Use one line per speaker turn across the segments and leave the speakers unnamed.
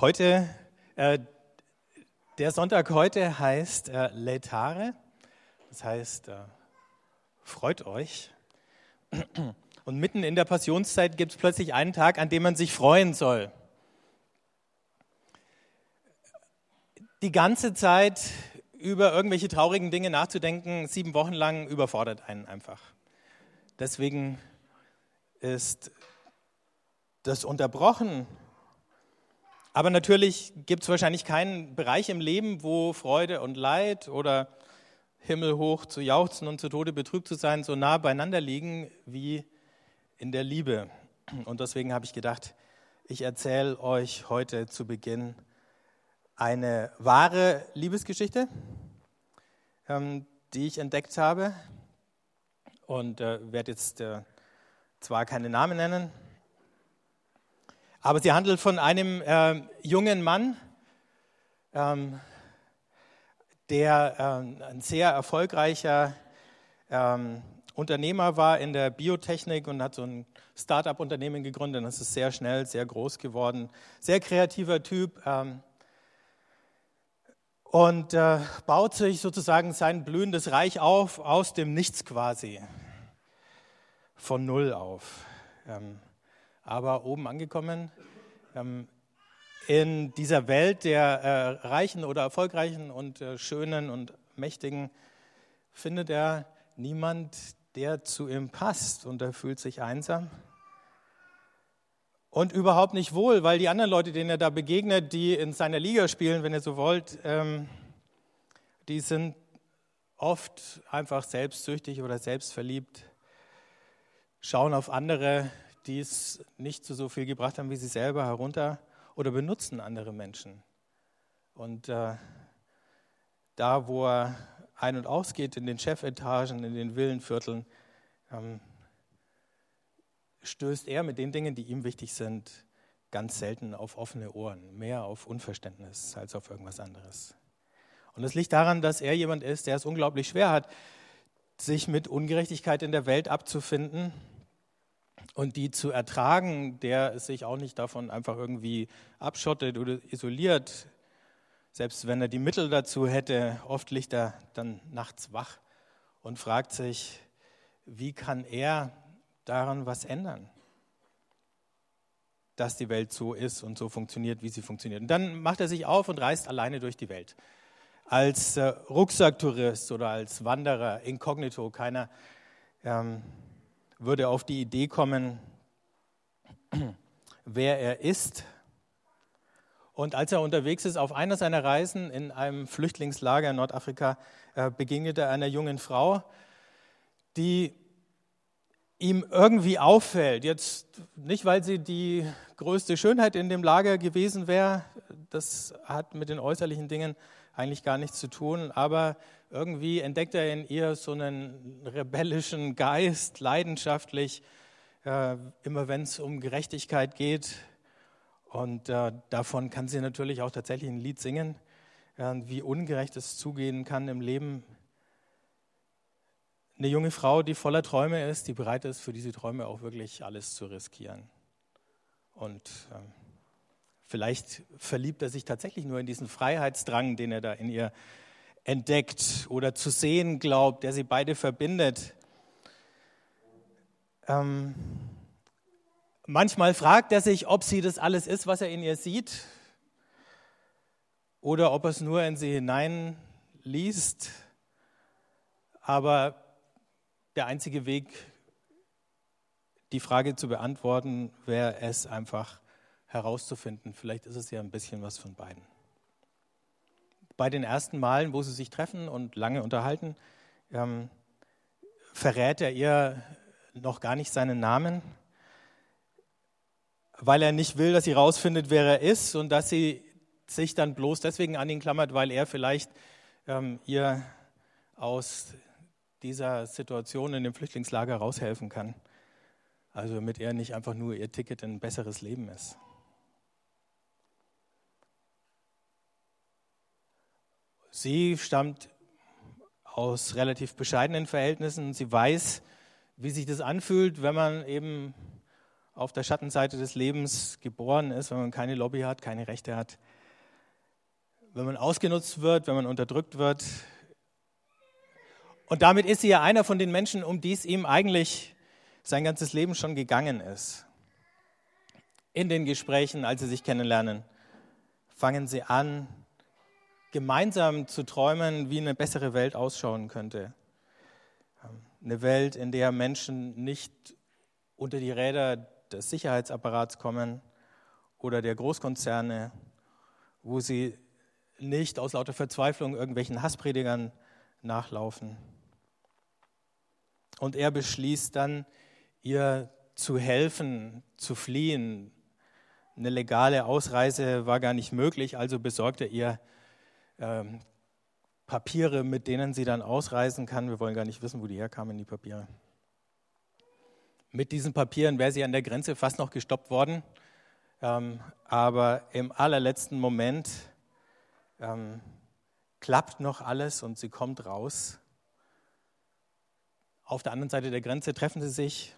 Heute, äh, der Sonntag heute heißt äh, Letare, das heißt, äh, freut euch. Und mitten in der Passionszeit gibt es plötzlich einen Tag, an dem man sich freuen soll. Die ganze Zeit über irgendwelche traurigen Dinge nachzudenken, sieben Wochen lang, überfordert einen einfach. Deswegen ist das unterbrochen aber natürlich gibt es wahrscheinlich keinen Bereich im Leben, wo Freude und Leid oder himmelhoch zu jauchzen und zu Tode betrübt zu sein so nah beieinander liegen wie in der Liebe. Und deswegen habe ich gedacht, ich erzähle euch heute zu Beginn eine wahre Liebesgeschichte, ähm, die ich entdeckt habe. Und äh, werde jetzt äh, zwar keine Namen nennen, aber sie handelt von einem äh, jungen Mann, ähm, der ähm, ein sehr erfolgreicher ähm, Unternehmer war in der Biotechnik und hat so ein Start-up-Unternehmen gegründet. Das ist sehr schnell, sehr groß geworden. Sehr kreativer Typ. Ähm, und äh, baut sich sozusagen sein blühendes Reich auf aus dem Nichts quasi. Von Null auf. Aber oben angekommen ähm, in dieser Welt der äh, Reichen oder Erfolgreichen und äh, Schönen und Mächtigen findet er niemand, der zu ihm passt. Und er fühlt sich einsam und überhaupt nicht wohl, weil die anderen Leute, denen er da begegnet, die in seiner Liga spielen, wenn ihr so wollt, ähm, die sind oft einfach selbstsüchtig oder selbstverliebt, schauen auf andere die es nicht zu so viel gebracht haben wie sie selber, herunter oder benutzen andere Menschen. Und äh, da, wo er ein- und ausgeht, in den Chefetagen, in den Villenvierteln, ähm, stößt er mit den Dingen, die ihm wichtig sind, ganz selten auf offene Ohren, mehr auf Unverständnis als auf irgendwas anderes. Und das liegt daran, dass er jemand ist, der es unglaublich schwer hat, sich mit Ungerechtigkeit in der Welt abzufinden und die zu ertragen, der sich auch nicht davon einfach irgendwie abschottet oder isoliert, selbst wenn er die Mittel dazu hätte, oft liegt er dann nachts wach und fragt sich, wie kann er daran was ändern, dass die Welt so ist und so funktioniert, wie sie funktioniert. Und dann macht er sich auf und reist alleine durch die Welt. Als äh, Rucksacktourist oder als Wanderer, inkognito, keiner ähm, würde auf die Idee kommen, wer er ist. Und als er unterwegs ist auf einer seiner Reisen in einem Flüchtlingslager in Nordafrika, äh, begegnet er einer jungen Frau, die ihm irgendwie auffällt. Jetzt nicht, weil sie die größte Schönheit in dem Lager gewesen wäre, das hat mit den äußerlichen Dingen eigentlich gar nichts zu tun, aber irgendwie entdeckt er in ihr so einen rebellischen Geist, leidenschaftlich, äh, immer wenn es um Gerechtigkeit geht. Und äh, davon kann sie natürlich auch tatsächlich ein Lied singen, äh, wie ungerecht es zugehen kann im Leben. Eine junge Frau, die voller Träume ist, die bereit ist, für diese Träume auch wirklich alles zu riskieren. Und ähm, Vielleicht verliebt er sich tatsächlich nur in diesen Freiheitsdrang, den er da in ihr entdeckt oder zu sehen glaubt, der sie beide verbindet. Ähm, manchmal fragt er sich, ob sie das alles ist, was er in ihr sieht, oder ob er es nur in sie hineinliest. Aber der einzige Weg, die Frage zu beantworten, wäre es einfach herauszufinden. Vielleicht ist es ja ein bisschen was von beiden. Bei den ersten Malen, wo sie sich treffen und lange unterhalten, ähm, verrät er ihr noch gar nicht seinen Namen, weil er nicht will, dass sie herausfindet, wer er ist und dass sie sich dann bloß deswegen an ihn klammert, weil er vielleicht ähm, ihr aus dieser Situation in dem Flüchtlingslager raushelfen kann. Also damit er nicht einfach nur ihr Ticket in ein besseres Leben ist. Sie stammt aus relativ bescheidenen Verhältnissen. Sie weiß, wie sich das anfühlt, wenn man eben auf der Schattenseite des Lebens geboren ist, wenn man keine Lobby hat, keine Rechte hat, wenn man ausgenutzt wird, wenn man unterdrückt wird. Und damit ist sie ja einer von den Menschen, um die es ihm eigentlich sein ganzes Leben schon gegangen ist. In den Gesprächen, als sie sich kennenlernen, fangen sie an, gemeinsam zu träumen, wie eine bessere Welt ausschauen könnte. Eine Welt, in der Menschen nicht unter die Räder des Sicherheitsapparats kommen oder der Großkonzerne, wo sie nicht aus lauter Verzweiflung irgendwelchen Hasspredigern nachlaufen. Und er beschließt dann, ihr zu helfen, zu fliehen. Eine legale Ausreise war gar nicht möglich, also besorgt er ihr ähm, Papiere, mit denen sie dann ausreisen kann. Wir wollen gar nicht wissen, wo die herkamen, die Papiere. Mit diesen Papieren wäre sie an der Grenze fast noch gestoppt worden. Ähm, aber im allerletzten Moment ähm, klappt noch alles und sie kommt raus. Auf der anderen Seite der Grenze treffen sie sich,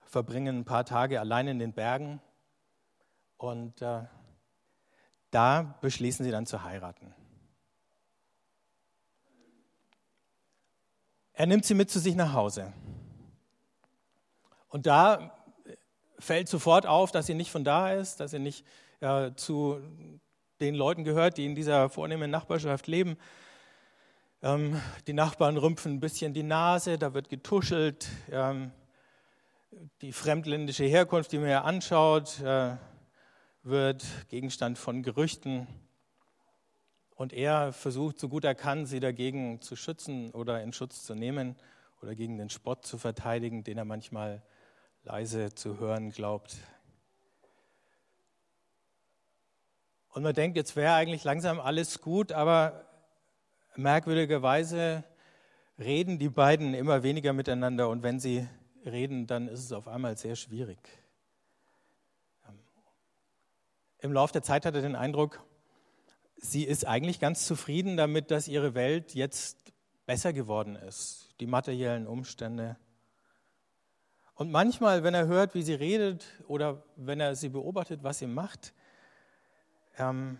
verbringen ein paar Tage allein in den Bergen und äh, da beschließen sie dann zu heiraten. Er nimmt sie mit zu sich nach Hause. Und da fällt sofort auf, dass sie nicht von da ist, dass sie nicht äh, zu den Leuten gehört, die in dieser vornehmen Nachbarschaft leben. Ähm, die Nachbarn rümpfen ein bisschen die Nase, da wird getuschelt. Ähm, die fremdländische Herkunft, die man ja anschaut, äh, wird Gegenstand von Gerüchten. Und er versucht, so gut er kann, sie dagegen zu schützen oder in Schutz zu nehmen oder gegen den Spott zu verteidigen, den er manchmal leise zu hören glaubt. Und man denkt, jetzt wäre eigentlich langsam alles gut, aber merkwürdigerweise reden die beiden immer weniger miteinander und wenn sie reden, dann ist es auf einmal sehr schwierig. Im Laufe der Zeit hat er den Eindruck, sie ist eigentlich ganz zufrieden damit, dass ihre Welt jetzt besser geworden ist, die materiellen Umstände. Und manchmal, wenn er hört, wie sie redet oder wenn er sie beobachtet, was sie macht, ähm,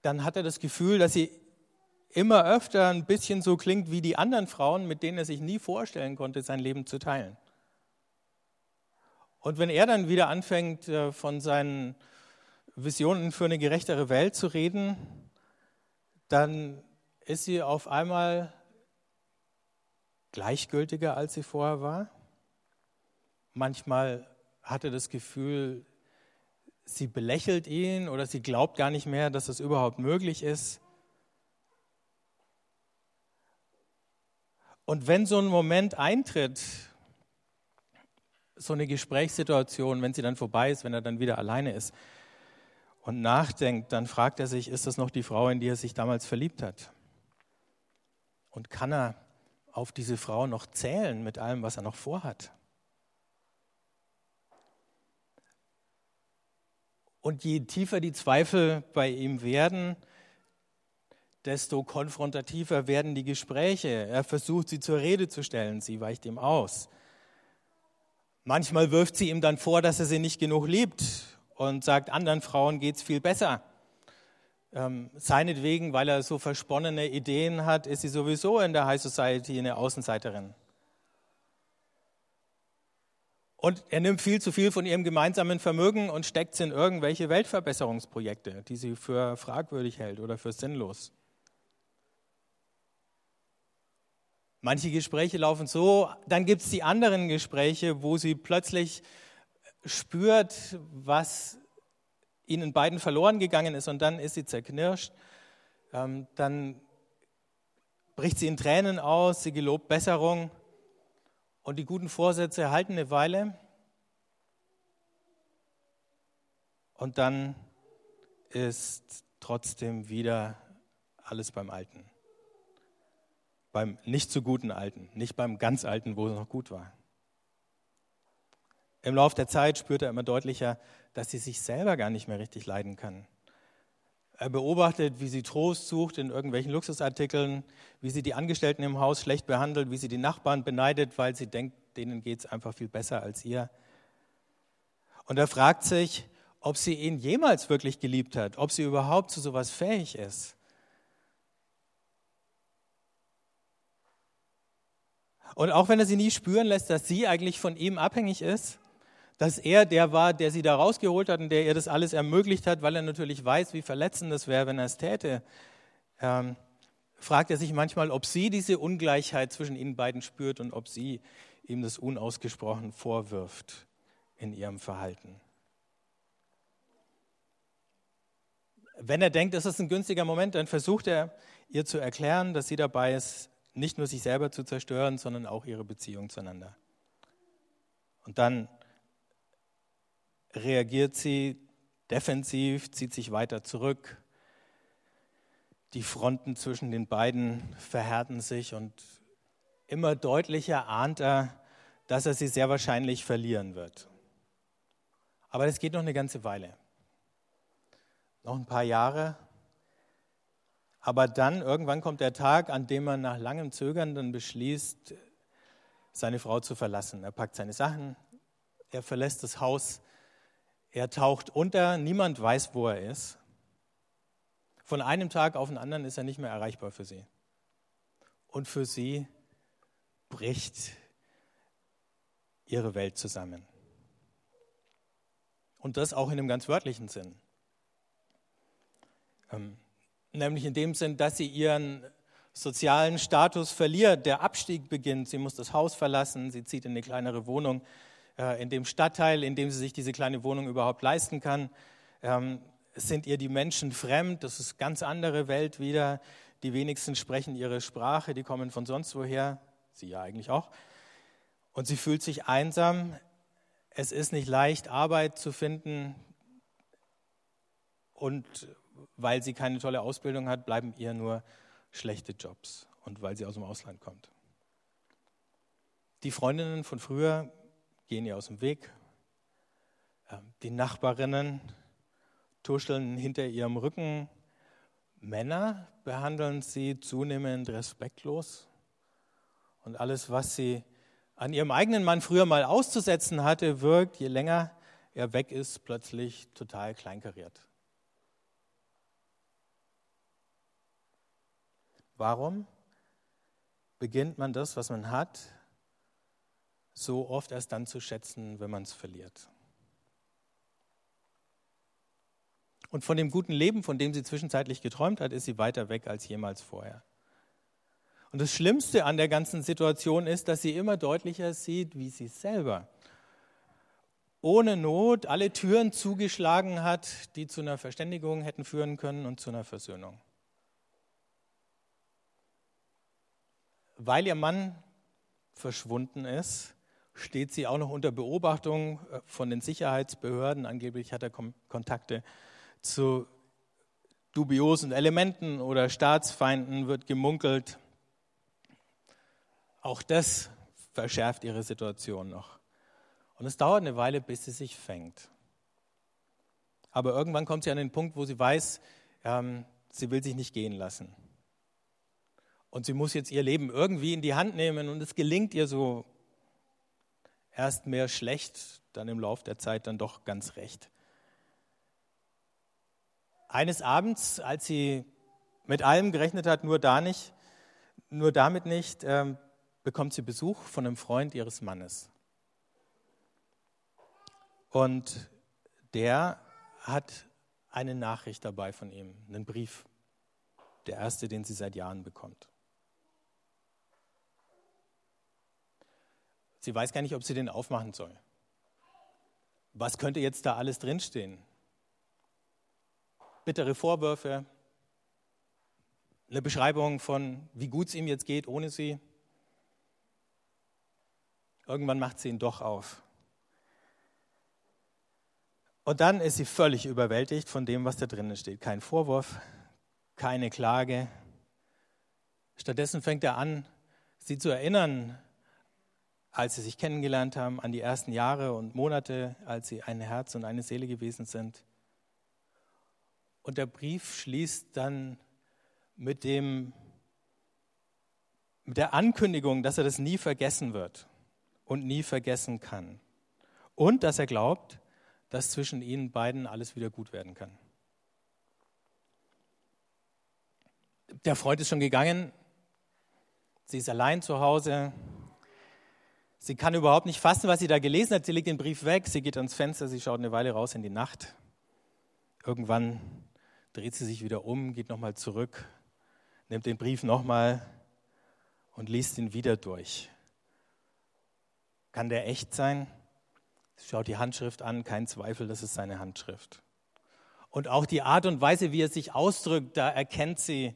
dann hat er das Gefühl, dass sie immer öfter ein bisschen so klingt wie die anderen Frauen, mit denen er sich nie vorstellen konnte, sein Leben zu teilen. Und wenn er dann wieder anfängt, äh, von seinen Visionen für eine gerechtere Welt zu reden, dann ist sie auf einmal gleichgültiger, als sie vorher war. Manchmal hat er das Gefühl, sie belächelt ihn oder sie glaubt gar nicht mehr, dass das überhaupt möglich ist. Und wenn so ein Moment eintritt, so eine Gesprächssituation, wenn sie dann vorbei ist, wenn er dann wieder alleine ist und nachdenkt, dann fragt er sich, ist das noch die Frau, in die er sich damals verliebt hat? Und kann er auf diese Frau noch zählen mit allem, was er noch vorhat? Und je tiefer die Zweifel bei ihm werden, desto konfrontativer werden die Gespräche. Er versucht, sie zur Rede zu stellen, sie weicht ihm aus. Manchmal wirft sie ihm dann vor, dass er sie nicht genug liebt und sagt, anderen Frauen geht es viel besser. Ähm, seinetwegen, weil er so versponnene Ideen hat, ist sie sowieso in der High Society eine Außenseiterin. Und er nimmt viel zu viel von ihrem gemeinsamen Vermögen und steckt es in irgendwelche Weltverbesserungsprojekte, die sie für fragwürdig hält oder für sinnlos. Manche Gespräche laufen so, dann gibt es die anderen Gespräche, wo sie plötzlich spürt, was ihnen beiden verloren gegangen ist und dann ist sie zerknirscht. Ähm, dann bricht sie in Tränen aus, sie gelobt Besserung und die guten Vorsätze halten eine Weile. Und dann ist trotzdem wieder alles beim Alten. Beim nicht so guten Alten, nicht beim ganz Alten, wo es noch gut war. Im Laufe der Zeit spürt er immer deutlicher, dass sie sich selber gar nicht mehr richtig leiden kann. Er beobachtet, wie sie Trost sucht in irgendwelchen Luxusartikeln, wie sie die Angestellten im Haus schlecht behandelt, wie sie die Nachbarn beneidet, weil sie denkt, denen geht es einfach viel besser als ihr. Und er fragt sich, ob sie ihn jemals wirklich geliebt hat, ob sie überhaupt zu sowas fähig ist. Und auch wenn er sie nie spüren lässt, dass sie eigentlich von ihm abhängig ist, dass er der war, der sie da rausgeholt hat und der ihr das alles ermöglicht hat, weil er natürlich weiß, wie verletzend es wäre, wenn er es täte, ähm, fragt er sich manchmal, ob sie diese Ungleichheit zwischen ihnen beiden spürt und ob sie ihm das unausgesprochen vorwirft in ihrem Verhalten. Wenn er denkt, es ist ein günstiger Moment, dann versucht er ihr zu erklären, dass sie dabei ist, nicht nur sich selber zu zerstören, sondern auch ihre Beziehung zueinander. Und dann reagiert sie defensiv, zieht sich weiter zurück. Die Fronten zwischen den beiden verhärten sich und immer deutlicher ahnt er, dass er sie sehr wahrscheinlich verlieren wird. Aber das geht noch eine ganze Weile noch ein paar Jahre. Aber dann, irgendwann kommt der Tag, an dem man nach langem Zögern dann beschließt, seine Frau zu verlassen. Er packt seine Sachen, er verlässt das Haus, er taucht unter, niemand weiß, wo er ist. Von einem Tag auf den anderen ist er nicht mehr erreichbar für sie. Und für sie bricht ihre Welt zusammen. Und das auch in einem ganz wörtlichen Sinn. Ähm, nämlich in dem Sinn, dass sie ihren sozialen Status verliert. Der Abstieg beginnt. Sie muss das Haus verlassen. Sie zieht in eine kleinere Wohnung äh, in dem Stadtteil, in dem sie sich diese kleine Wohnung überhaupt leisten kann. Ähm, sind ihr die Menschen fremd? Das ist eine ganz andere Welt wieder. Die wenigsten sprechen ihre Sprache. Die kommen von sonst woher. Sie ja eigentlich auch. Und sie fühlt sich einsam. Es ist nicht leicht, Arbeit zu finden. Und weil sie keine tolle Ausbildung hat, bleiben ihr nur schlechte Jobs und weil sie aus dem Ausland kommt. Die Freundinnen von früher gehen ihr aus dem Weg. Ähm, die Nachbarinnen tuscheln hinter ihrem Rücken. Männer behandeln sie zunehmend respektlos. Und alles, was sie an ihrem eigenen Mann früher mal auszusetzen hatte, wirkt, je länger er weg ist, plötzlich total kleinkariert. Warum beginnt man das, was man hat, so oft erst dann zu schätzen, wenn man es verliert? Und von dem guten Leben, von dem sie zwischenzeitlich geträumt hat, ist sie weiter weg als jemals vorher. Und das Schlimmste an der ganzen Situation ist, dass sie immer deutlicher sieht, wie sie selber ohne Not alle Türen zugeschlagen hat, die zu einer Verständigung hätten führen können und zu einer Versöhnung. weil ihr Mann verschwunden ist, steht sie auch noch unter Beobachtung äh, von den Sicherheitsbehörden. Angeblich hat er Kontakte zu dubiosen Elementen oder Staatsfeinden, wird gemunkelt. Auch das verschärft ihre Situation noch. Und es dauert eine Weile, bis sie sich fängt. Aber irgendwann kommt sie an den Punkt, wo sie weiß, ähm, sie will sich nicht gehen lassen. Und sie muss jetzt ihr Leben irgendwie in die Hand nehmen und es gelingt ihr so erst mehr schlecht, dann im Lauf der Zeit dann doch ganz recht. Eines Abends, als sie mit allem gerechnet hat, nur da nicht, nur damit nicht, äh, bekommt sie Besuch von einem Freund ihres Mannes. Und der hat eine Nachricht dabei von ihm, einen Brief, der erste, den sie seit Jahren bekommt. Sie weiß gar nicht, ob sie den aufmachen soll. Was könnte jetzt da alles drinstehen? Bittere Vorwürfe, eine Beschreibung von, wie gut es ihm jetzt geht ohne sie. Irgendwann macht sie ihn doch auf. Und dann ist sie völlig überwältigt von dem, was da drinnen steht. Kein Vorwurf, keine Klage. Stattdessen fängt er an, sie zu erinnern als sie sich kennengelernt haben, an die ersten Jahre und Monate, als sie ein Herz und eine Seele gewesen sind. Und der Brief schließt dann mit, dem, mit der Ankündigung, dass er das nie vergessen wird und nie vergessen kann. Und dass er glaubt, dass zwischen ihnen beiden alles wieder gut werden kann. Der Freund ist schon gegangen, sie ist allein zu Hause, sie kann überhaupt nicht fassen, was sie da gelesen hat, sie legt den Brief weg, sie geht ans Fenster, sie schaut eine Weile raus in die Nacht. Irgendwann dreht sie sich wieder um, geht nochmal zurück, nimmt den Brief nochmal und liest ihn wieder durch. Kann der echt sein? Schaut die Handschrift an, kein Zweifel, das ist seine Handschrift. Und auch die Art und Weise, wie er sich ausdrückt, da erkennt sie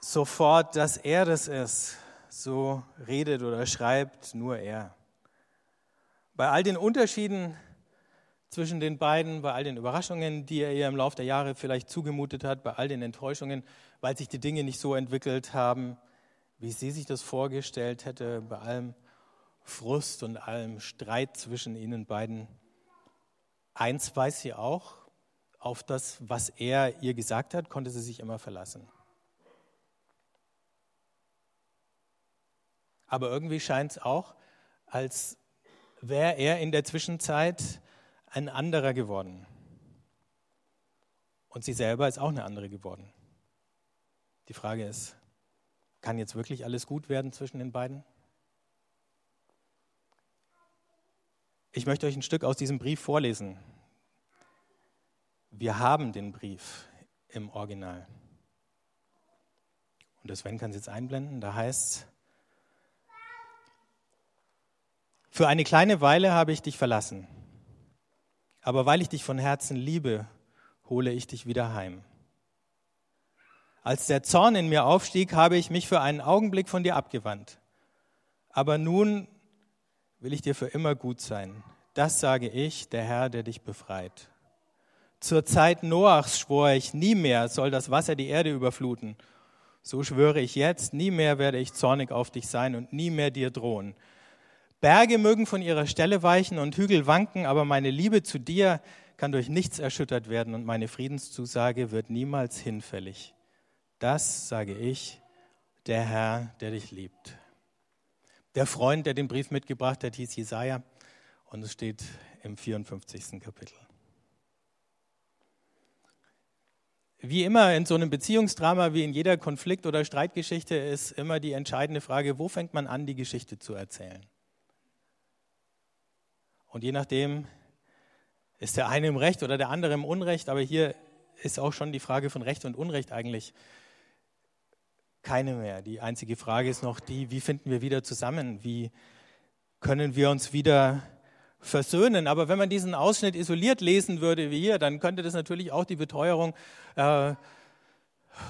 sofort, dass er das ist. So redet oder schreibt nur er. Bei all den Unterschieden zwischen den beiden, bei all den Überraschungen, die er ihr im Laufe der Jahre vielleicht zugemutet hat, bei all den Enttäuschungen, weil sich die Dinge nicht so entwickelt haben, wie sie sich das vorgestellt hätte, bei allem Frust und allem Streit zwischen ihnen beiden. Eins weiß sie auch, auf das, was er ihr gesagt hat, konnte sie sich immer verlassen. Aber irgendwie scheint es auch, als wäre er in der Zwischenzeit ein anderer geworden. Und sie selber ist auch eine andere geworden. Die Frage ist, kann jetzt wirklich alles gut werden zwischen den beiden? Ich möchte euch ein Stück aus diesem Brief vorlesen. Wir haben den Brief im Original. Und das Sven kann es jetzt einblenden. Da heißt es, für eine kleine Weile habe ich dich verlassen, aber weil ich dich von Herzen liebe, hole ich dich wieder heim. Als der Zorn in mir aufstieg, habe ich mich für einen Augenblick von dir abgewandt. Aber nun will ich dir für immer gut sein. Das sage ich, der Herr, der dich befreit. Zur Zeit Noachs schwor ich, nie mehr soll das Wasser die Erde überfluten. So schwöre ich jetzt, nie mehr werde ich zornig auf dich sein und nie mehr dir drohen. Berge mögen von ihrer Stelle weichen und Hügel wanken, aber meine Liebe zu dir kann durch nichts erschüttert werden und meine Friedenszusage wird niemals hinfällig. Das sage ich, der Herr, der dich liebt. Der Freund, der den Brief mitgebracht hat, hieß Jesaja und es steht im 54. Kapitel. Wie immer in so einem Beziehungsdrama, wie in jeder Konflikt- oder Streitgeschichte, ist immer die entscheidende Frage, wo fängt man an, die Geschichte zu erzählen? Und je nachdem ist der eine im Recht oder der andere im Unrecht, aber hier ist auch schon die Frage von Recht und Unrecht eigentlich keine mehr. Die einzige Frage ist noch die, wie finden wir wieder zusammen? Wie können wir uns wieder versöhnen? Aber wenn man diesen Ausschnitt isoliert lesen würde wie hier, dann könnte das natürlich auch die Beteuerung äh,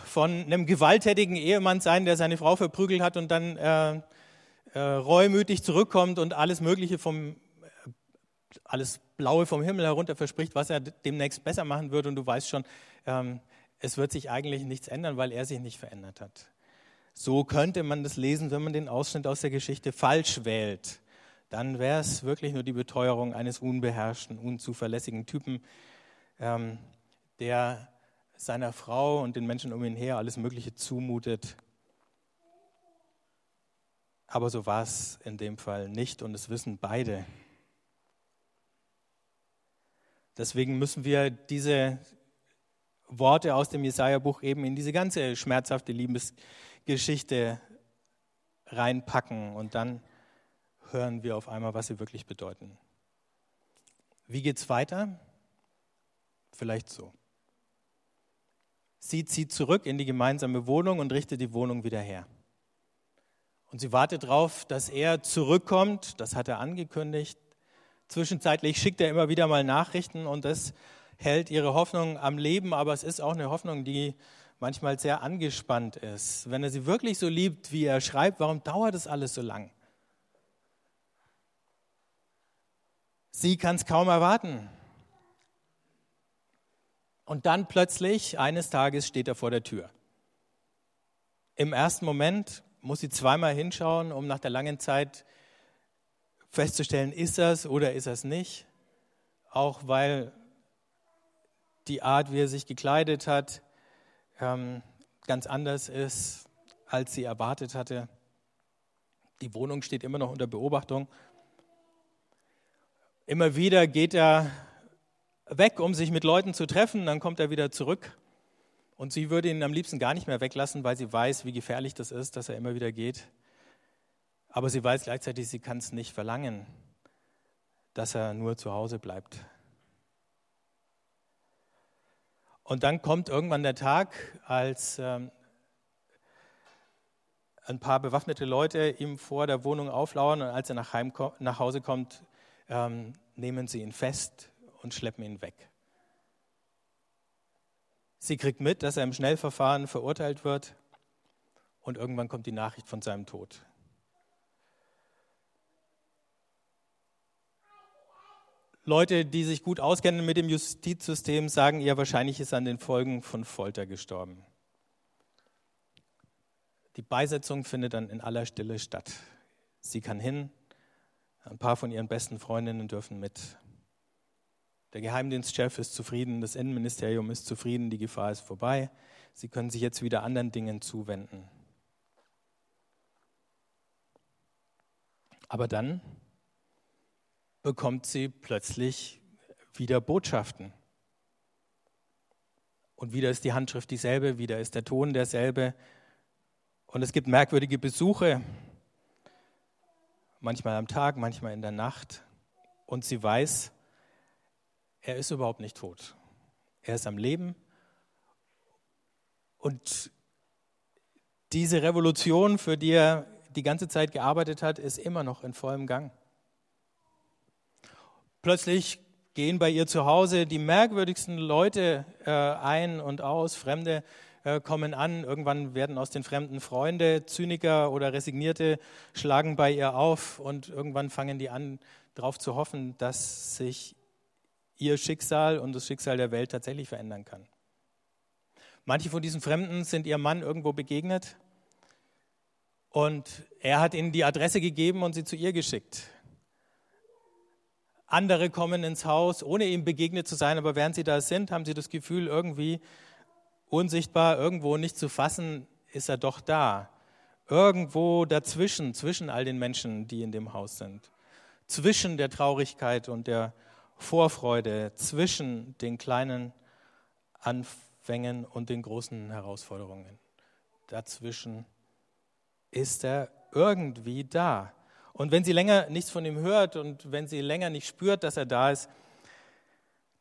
von einem gewalttätigen Ehemann sein, der seine Frau verprügelt hat und dann äh, äh, reumütig zurückkommt und alles Mögliche vom alles Blaue vom Himmel herunter verspricht, was er demnächst besser machen wird und du weißt schon, ähm, es wird sich eigentlich nichts ändern, weil er sich nicht verändert hat. So könnte man das lesen, wenn man den Ausschnitt aus der Geschichte falsch wählt. Dann wäre es wirklich nur die Beteuerung eines unbeherrschten, unzuverlässigen Typen, ähm, der seiner Frau und den Menschen um ihn her alles Mögliche zumutet. Aber so war es in dem Fall nicht und es wissen beide. Deswegen müssen wir diese Worte aus dem Jesaja-Buch eben in diese ganze schmerzhafte Liebesgeschichte reinpacken und dann hören wir auf einmal, was sie wirklich bedeuten. Wie geht es weiter? Vielleicht so. Sie zieht zurück in die gemeinsame Wohnung und richtet die Wohnung wieder her. Und sie wartet darauf, dass er zurückkommt, das hat er angekündigt, Zwischenzeitlich schickt er immer wieder mal Nachrichten und das hält ihre Hoffnung am Leben, aber es ist auch eine Hoffnung, die manchmal sehr angespannt ist. Wenn er sie wirklich so liebt, wie er schreibt, warum dauert es alles so lang? Sie kann es kaum erwarten. Und dann plötzlich, eines Tages, steht er vor der Tür. Im ersten Moment muss sie zweimal hinschauen, um nach der langen Zeit festzustellen, ist das oder ist das nicht. Auch weil die Art, wie er sich gekleidet hat, ähm, ganz anders ist, als sie erwartet hatte. Die Wohnung steht immer noch unter Beobachtung. Immer wieder geht er weg, um sich mit Leuten zu treffen, dann kommt er wieder zurück. Und sie würde ihn am liebsten gar nicht mehr weglassen, weil sie weiß, wie gefährlich das ist, dass er immer wieder geht. Aber sie weiß gleichzeitig, sie kann es nicht verlangen, dass er nur zu Hause bleibt. Und dann kommt irgendwann der Tag, als ähm, ein paar bewaffnete Leute ihm vor der Wohnung auflauern und als er nach, Heim, nach Hause kommt, ähm, nehmen sie ihn fest und schleppen ihn weg. Sie kriegt mit, dass er im Schnellverfahren verurteilt wird und irgendwann kommt die Nachricht von seinem Tod. Leute, die sich gut auskennen mit dem Justizsystem, sagen ihr, wahrscheinlich ist an den Folgen von Folter gestorben. Die Beisetzung findet dann in aller Stille statt. Sie kann hin, ein paar von ihren besten Freundinnen dürfen mit. Der Geheimdienstchef ist zufrieden, das Innenministerium ist zufrieden, die Gefahr ist vorbei. Sie können sich jetzt wieder anderen Dingen zuwenden. Aber dann bekommt sie plötzlich wieder Botschaften. Und wieder ist die Handschrift dieselbe, wieder ist der Ton derselbe. Und es gibt merkwürdige Besuche, manchmal am Tag, manchmal in der Nacht. Und sie weiß, er ist überhaupt nicht tot. Er ist am Leben. Und diese Revolution, für die er die ganze Zeit gearbeitet hat, ist immer noch in vollem Gang. Plötzlich gehen bei ihr zu Hause die merkwürdigsten Leute äh, ein und aus, Fremde äh, kommen an, irgendwann werden aus den Fremden Freunde, Zyniker oder Resignierte schlagen bei ihr auf und irgendwann fangen die an, darauf zu hoffen, dass sich ihr Schicksal und das Schicksal der Welt tatsächlich verändern kann. Manche von diesen Fremden sind ihrem Mann irgendwo begegnet und er hat ihnen die Adresse gegeben und sie zu ihr geschickt. Andere kommen ins Haus, ohne ihm begegnet zu sein, aber während sie da sind, haben sie das Gefühl, irgendwie unsichtbar, irgendwo nicht zu fassen, ist er doch da. Irgendwo dazwischen, zwischen all den Menschen, die in dem Haus sind. Zwischen der Traurigkeit und der Vorfreude, zwischen den kleinen Anfängen und den großen Herausforderungen. Dazwischen ist er irgendwie da. Und wenn sie länger nichts von ihm hört und wenn sie länger nicht spürt, dass er da ist,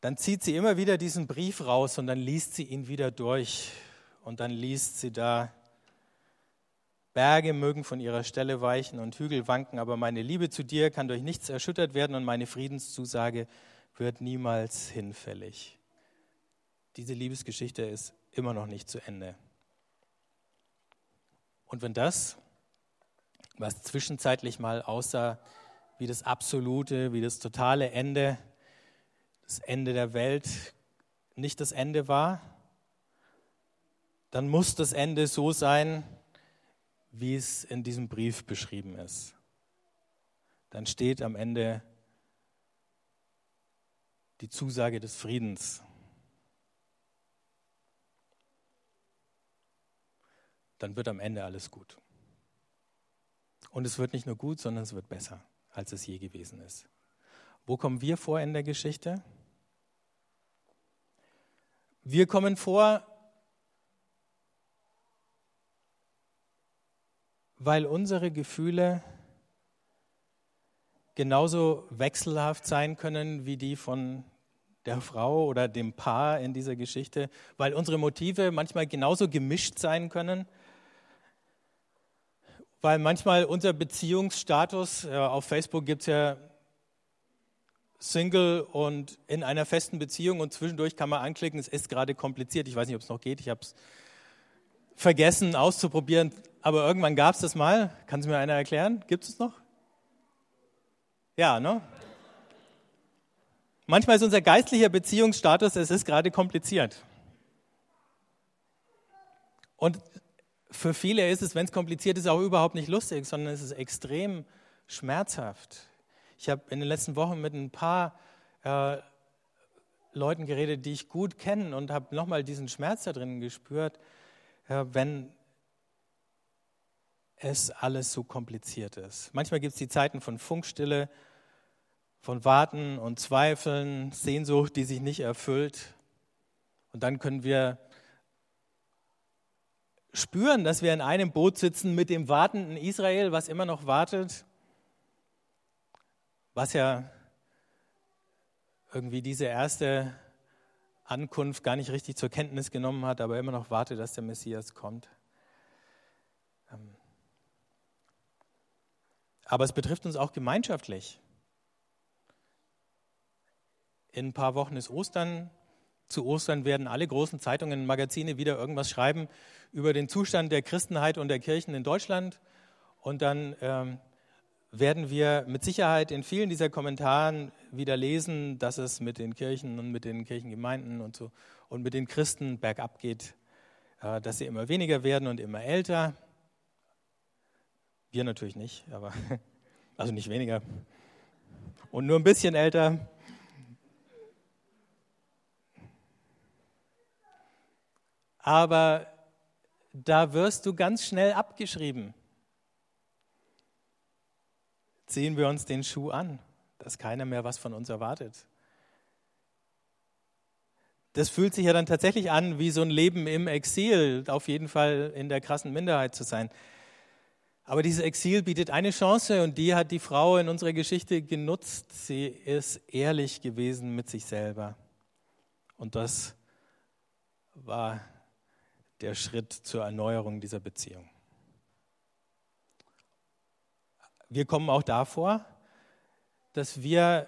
dann zieht sie immer wieder diesen Brief raus und dann liest sie ihn wieder durch. Und dann liest sie da, Berge mögen von ihrer Stelle weichen und Hügel wanken, aber meine Liebe zu dir kann durch nichts erschüttert werden und meine Friedenszusage wird niemals hinfällig. Diese Liebesgeschichte ist immer noch nicht zu Ende. Und wenn das was zwischenzeitlich mal aussah wie das absolute, wie das totale Ende, das Ende der Welt, nicht das Ende war, dann muss das Ende so sein, wie es in diesem Brief beschrieben ist. Dann steht am Ende die Zusage des Friedens. Dann wird am Ende alles gut. Und es wird nicht nur gut, sondern es wird besser, als es je gewesen ist. Wo kommen wir vor in der Geschichte? Wir kommen vor, weil unsere Gefühle genauso wechselhaft sein können wie die von der Frau oder dem Paar in dieser Geschichte, weil unsere Motive manchmal genauso gemischt sein können weil manchmal unser Beziehungsstatus, äh, auf Facebook gibt es ja Single und in einer festen Beziehung und zwischendurch kann man anklicken, es ist gerade kompliziert. Ich weiß nicht, ob es noch geht, ich habe es vergessen auszuprobieren, aber irgendwann gab es das mal. Kann es mir einer erklären? Gibt es noch? Ja, ne? Manchmal ist unser geistlicher Beziehungsstatus, es ist gerade kompliziert. Und für viele ist es, wenn es kompliziert ist, auch überhaupt nicht lustig, sondern es ist extrem schmerzhaft. Ich habe in den letzten Wochen mit ein paar äh, Leuten geredet, die ich gut kenne und habe nochmal diesen Schmerz da drin gespürt, äh, wenn es alles so kompliziert ist. Manchmal gibt es die Zeiten von Funkstille, von Warten und Zweifeln, Sehnsucht, die sich nicht erfüllt. Und dann können wir spüren, dass wir in einem Boot sitzen mit dem wartenden Israel, was immer noch wartet, was ja irgendwie diese erste Ankunft gar nicht richtig zur Kenntnis genommen hat, aber immer noch wartet, dass der Messias kommt. Ähm, aber es betrifft uns auch gemeinschaftlich. In ein paar Wochen ist Ostern. Zu Ostern werden alle großen Zeitungen und Magazine wieder irgendwas schreiben über den Zustand der Christenheit und der Kirchen in Deutschland. Und dann ähm, werden wir mit Sicherheit in vielen dieser Kommentaren wieder lesen, dass es mit den Kirchen und mit den Kirchengemeinden und so und mit den Christen bergab geht, äh, dass sie immer weniger werden und immer älter. Wir natürlich nicht, aber also nicht weniger. Und nur ein bisschen älter. Aber da wirst du ganz schnell abgeschrieben. Ziehen wir uns den Schuh an, dass keiner mehr was von uns erwartet. Das fühlt sich ja dann tatsächlich an wie so ein Leben im Exil, auf jeden Fall in der krassen Minderheit zu sein. Aber dieses Exil bietet eine Chance und die hat die Frau in unserer Geschichte genutzt. Sie ist ehrlich gewesen mit sich selber. Und das war der Schritt zur Erneuerung dieser Beziehung. Wir kommen auch davor, dass wir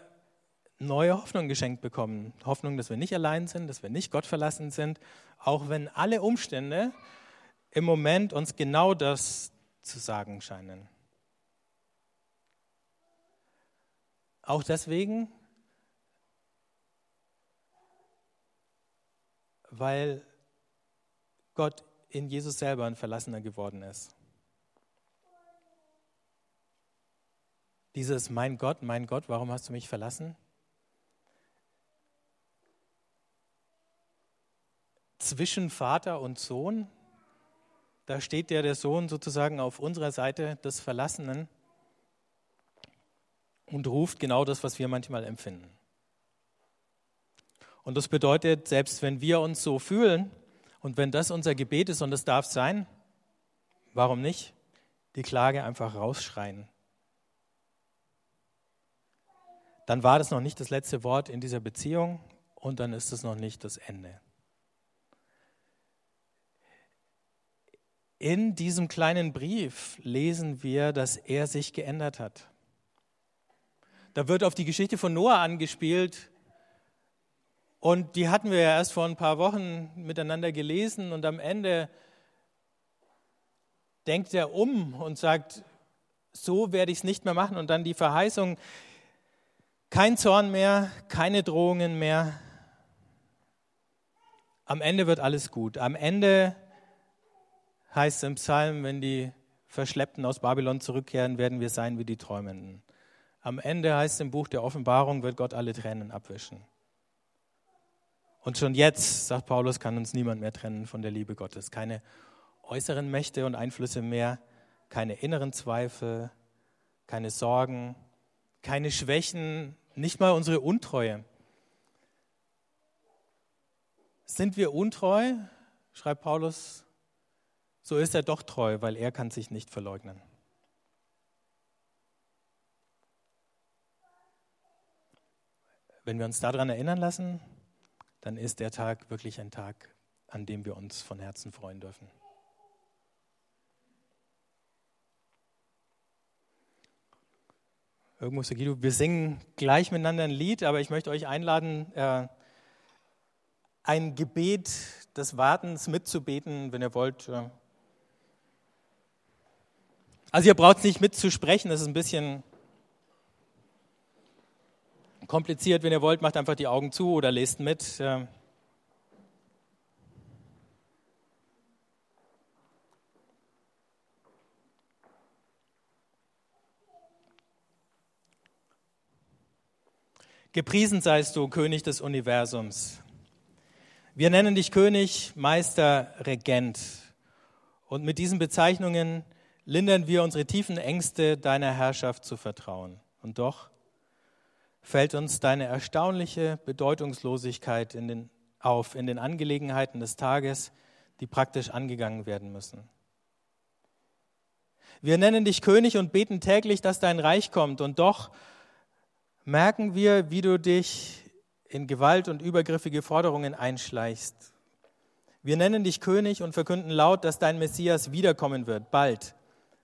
neue Hoffnung geschenkt bekommen. Hoffnung, dass wir nicht allein sind, dass wir nicht Gott verlassen sind, auch wenn alle Umstände im Moment uns genau das zu sagen scheinen. Auch deswegen, weil Gott in Jesus selber ein Verlassener geworden ist. Dieses Mein Gott, mein Gott, warum hast du mich verlassen? Zwischen Vater und Sohn, da steht der, der Sohn sozusagen auf unserer Seite des Verlassenen und ruft genau das, was wir manchmal empfinden. Und das bedeutet, selbst wenn wir uns so fühlen, und wenn das unser Gebet ist, und das darf sein, warum nicht? Die Klage einfach rausschreien. Dann war das noch nicht das letzte Wort in dieser Beziehung und dann ist es noch nicht das Ende. In diesem kleinen Brief lesen wir, dass er sich geändert hat. Da wird auf die Geschichte von Noah angespielt, und die hatten wir ja erst vor ein paar Wochen miteinander gelesen und am Ende denkt er um und sagt, so werde ich es nicht mehr machen. Und dann die Verheißung, kein Zorn mehr, keine Drohungen mehr. Am Ende wird alles gut. Am Ende heißt es im Psalm, wenn die Verschleppten aus Babylon zurückkehren, werden wir sein wie die Träumenden. Am Ende heißt es im Buch der Offenbarung, wird Gott alle Tränen abwischen. Und schon jetzt, sagt Paulus, kann uns niemand mehr trennen von der Liebe Gottes. Keine äußeren Mächte und Einflüsse mehr, keine inneren Zweifel, keine Sorgen, keine Schwächen, nicht mal unsere Untreue. Sind wir untreu, schreibt Paulus, so ist er doch treu, weil er kann sich nicht verleugnen. Wenn wir uns daran erinnern lassen, dann ist der Tag wirklich ein Tag, an dem wir uns von Herzen freuen dürfen. Irgendwo Guido, wir singen gleich miteinander ein Lied, aber ich möchte euch einladen, äh, ein Gebet des Wartens mitzubeten, wenn ihr wollt. Also ihr braucht es nicht mitzusprechen, das ist ein bisschen kompliziert. Wenn ihr wollt, macht einfach die Augen zu oder lest mit. Gepriesen seist du, König des Universums. Wir nennen dich König, Meister, Regent. Und mit diesen Bezeichnungen lindern wir unsere tiefen Ängste, deiner Herrschaft zu vertrauen. Und doch fällt uns deine erstaunliche Bedeutungslosigkeit in den, auf in den Angelegenheiten des Tages, die praktisch angegangen werden müssen. Wir nennen dich König und beten täglich, dass dein Reich kommt. Und doch merken wir, wie du dich in Gewalt und übergriffige Forderungen einschleichst. Wir nennen dich König und verkünden laut, dass dein Messias wiederkommen wird, bald,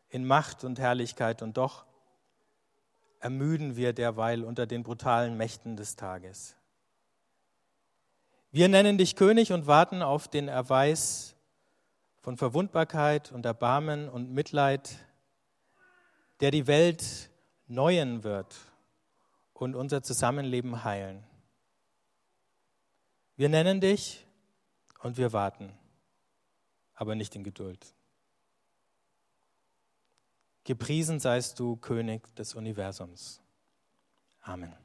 in Macht und Herrlichkeit. Und doch ermüden wir derweil unter den brutalen Mächten des Tages. Wir nennen dich König und warten auf den Erweis von Verwundbarkeit und Erbarmen und Mitleid der die Welt neuen wird und unser Zusammenleben heilen. Wir nennen dich und wir warten, aber nicht in Geduld. Gepriesen seist du, König des Universums. Amen.